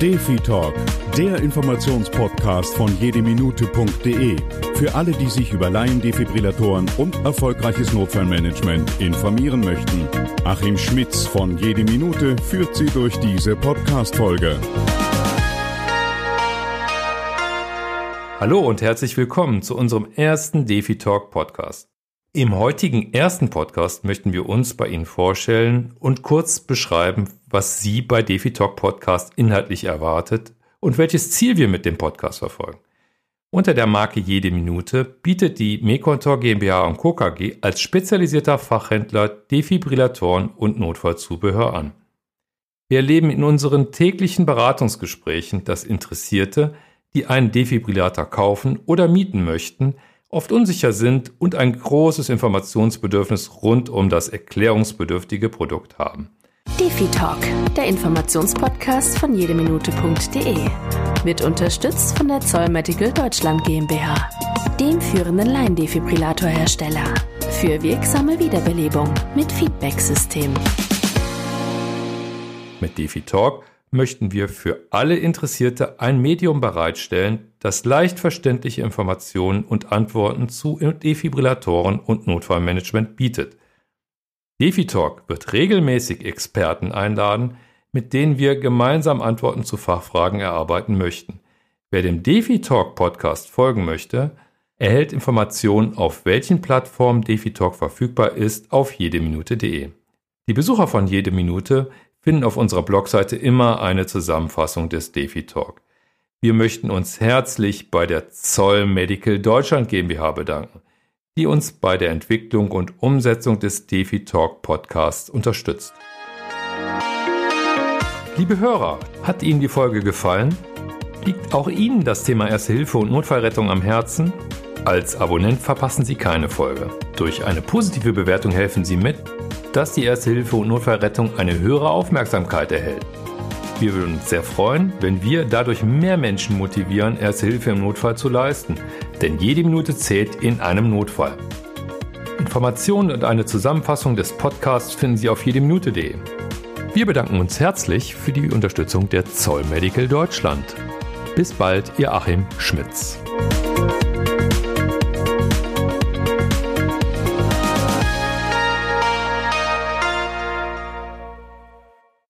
Defi Talk, der Informationspodcast von jedeminute.de. Für alle, die sich über Laiendefibrillatoren und erfolgreiches Notfallmanagement informieren möchten. Achim Schmitz von Jede Minute führt Sie durch diese Podcast-Folge. Hallo und herzlich willkommen zu unserem ersten Defi Talk Podcast. Im heutigen ersten Podcast möchten wir uns bei Ihnen vorstellen und kurz beschreiben, was Sie bei DefiTalk Podcast inhaltlich erwartet und welches Ziel wir mit dem Podcast verfolgen. Unter der Marke Jede Minute bietet die Mekontor GmbH und Co. KG als spezialisierter Fachhändler Defibrillatoren und Notfallzubehör an. Wir erleben in unseren täglichen Beratungsgesprächen, dass Interessierte, die einen Defibrillator kaufen oder mieten möchten, oft unsicher sind und ein großes Informationsbedürfnis rund um das erklärungsbedürftige Produkt haben. Defi Talk, der Informationspodcast von jedeminute.de, wird unterstützt von der Zoll Medical Deutschland GmbH, dem führenden Laiendefibrillatorhersteller für wirksame Wiederbelebung mit Feedback-System. Mit Defi Talk möchten wir für alle Interessierte ein Medium bereitstellen, das leicht verständliche Informationen und Antworten zu Defibrillatoren und Notfallmanagement bietet. DefiTalk wird regelmäßig Experten einladen, mit denen wir gemeinsam Antworten zu Fachfragen erarbeiten möchten. Wer dem DefiTalk Podcast folgen möchte, erhält Informationen, auf welchen Plattformen DefiTalk verfügbar ist, auf jedeminute.de. Die Besucher von Jede Minute finden auf unserer Blogseite immer eine Zusammenfassung des DeFi-Talk. Wir möchten uns herzlich bei der Zoll Medical Deutschland GmbH bedanken, die uns bei der Entwicklung und Umsetzung des DeFi-Talk Podcasts unterstützt. Liebe Hörer, hat Ihnen die Folge gefallen? Liegt auch Ihnen das Thema Erste Hilfe und Notfallrettung am Herzen? Als Abonnent verpassen Sie keine Folge. Durch eine positive Bewertung helfen Sie mit, dass die Erste Hilfe und Notfallrettung eine höhere Aufmerksamkeit erhält. Wir würden uns sehr freuen, wenn wir dadurch mehr Menschen motivieren, Erste Hilfe im Notfall zu leisten, denn jede Minute zählt in einem Notfall. Informationen und eine Zusammenfassung des Podcasts finden Sie auf jedeminute.de. Wir bedanken uns herzlich für die Unterstützung der Zoll Medical Deutschland. Bis bald, Ihr Achim Schmitz.